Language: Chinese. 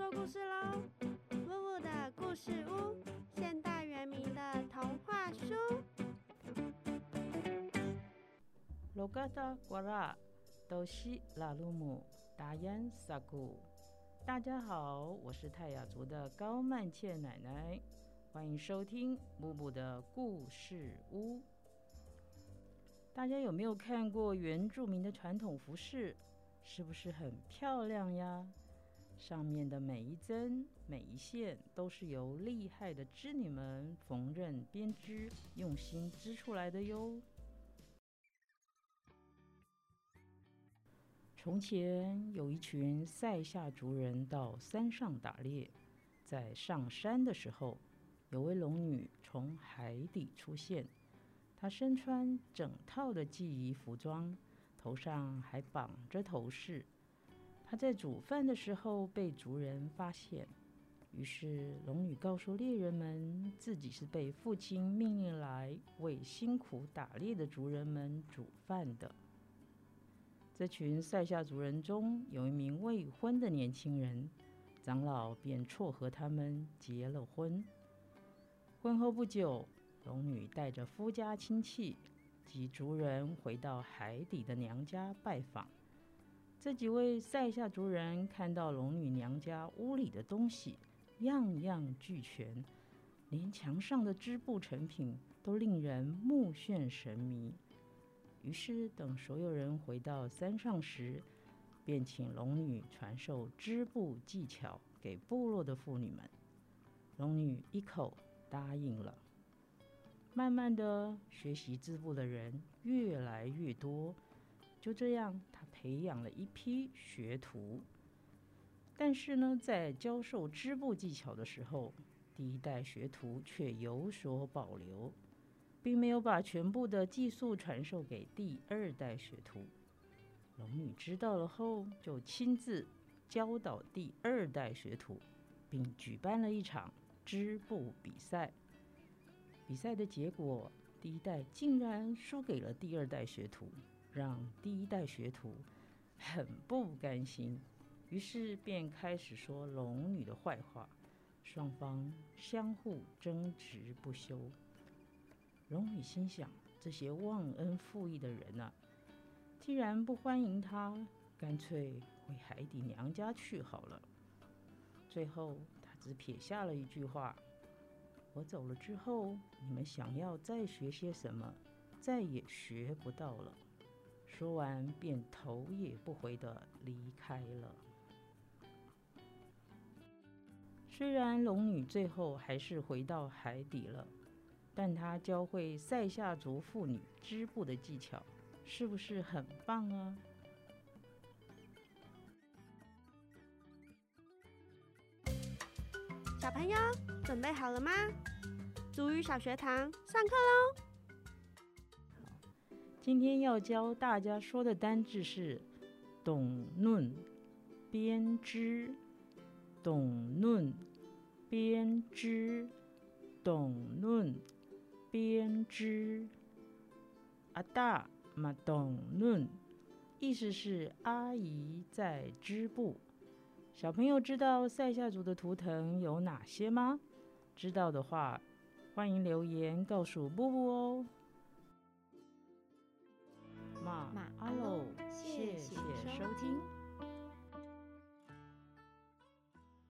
说故事喽！木木的故事屋，现代原名的童话书。罗嘎达瓜拉，都西拉鲁姆达 yan 萨古。大家好，我是泰雅族的高曼茜奶奶，欢迎收听木木的故事屋。大家有没有看过原住民的传统服饰？是不是很漂亮呀？上面的每一针、每一线都是由厉害的织女们缝纫编织、用心织出来的哟。从前有一群塞夏族人到山上打猎，在上山的时候，有位龙女从海底出现，她身穿整套的祭仪服装，头上还绑着头饰。他在煮饭的时候被族人发现，于是龙女告诉猎人们，自己是被父亲命令来为辛苦打猎的族人们煮饭的。这群塞夏族人中有一名未婚的年轻人，长老便撮合他们结了婚。婚后不久，龙女带着夫家亲戚及族人回到海底的娘家拜访。这几位塞夏族人看到龙女娘家屋里的东西样样俱全，连墙上的织布成品都令人目眩神迷。于是，等所有人回到山上时，便请龙女传授织布技巧给部落的妇女们。龙女一口答应了。慢慢的，学习织布的人越来越多。就这样，他培养了一批学徒。但是呢，在教授织布技巧的时候，第一代学徒却有所保留，并没有把全部的技术传授给第二代学徒。龙女知道了后，就亲自教导第二代学徒，并举办了一场织布比赛。比赛的结果，第一代竟然输给了第二代学徒。让第一代学徒很不甘心，于是便开始说龙女的坏话，双方相互争执不休。龙女心想：这些忘恩负义的人呐，既然不欢迎她，干脆回海底娘家去好了。最后，她只撇下了一句话：“我走了之后，你们想要再学些什么，再也学不到了。”说完，便头也不回的离开了。虽然龙女最后还是回到海底了，但她教会塞夏族妇女织布的技巧，是不是很棒啊？小朋友准备好了吗？足语小学堂上课喽！今天要教大家说的单字是“懂论”，编织，懂论，编织，懂论，编织。阿大嘛懂论，意思是阿姨在织布。小朋友知道塞夏族的图腾有哪些吗？知道的话，欢迎留言告诉布布哦。谢谢收听。